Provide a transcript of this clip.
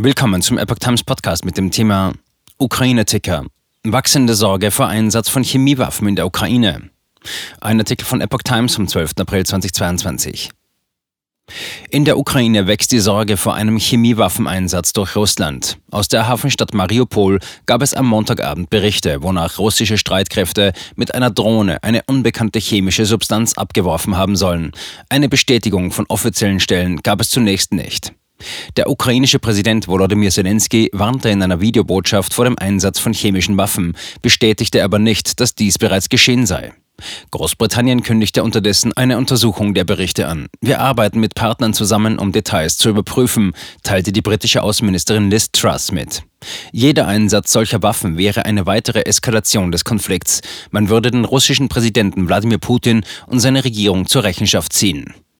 Willkommen zum Epoch Times Podcast mit dem Thema Ukraine-Ticker. Wachsende Sorge vor Einsatz von Chemiewaffen in der Ukraine. Ein Artikel von Epoch Times vom 12. April 2022. In der Ukraine wächst die Sorge vor einem Chemiewaffeneinsatz durch Russland. Aus der Hafenstadt Mariupol gab es am Montagabend Berichte, wonach russische Streitkräfte mit einer Drohne eine unbekannte chemische Substanz abgeworfen haben sollen. Eine Bestätigung von offiziellen Stellen gab es zunächst nicht. Der ukrainische Präsident Volodymyr Zelensky warnte in einer Videobotschaft vor dem Einsatz von chemischen Waffen, bestätigte aber nicht, dass dies bereits geschehen sei. Großbritannien kündigte unterdessen eine Untersuchung der Berichte an. Wir arbeiten mit Partnern zusammen, um Details zu überprüfen, teilte die britische Außenministerin Liz Truss mit. Jeder Einsatz solcher Waffen wäre eine weitere Eskalation des Konflikts. Man würde den russischen Präsidenten Wladimir Putin und seine Regierung zur Rechenschaft ziehen.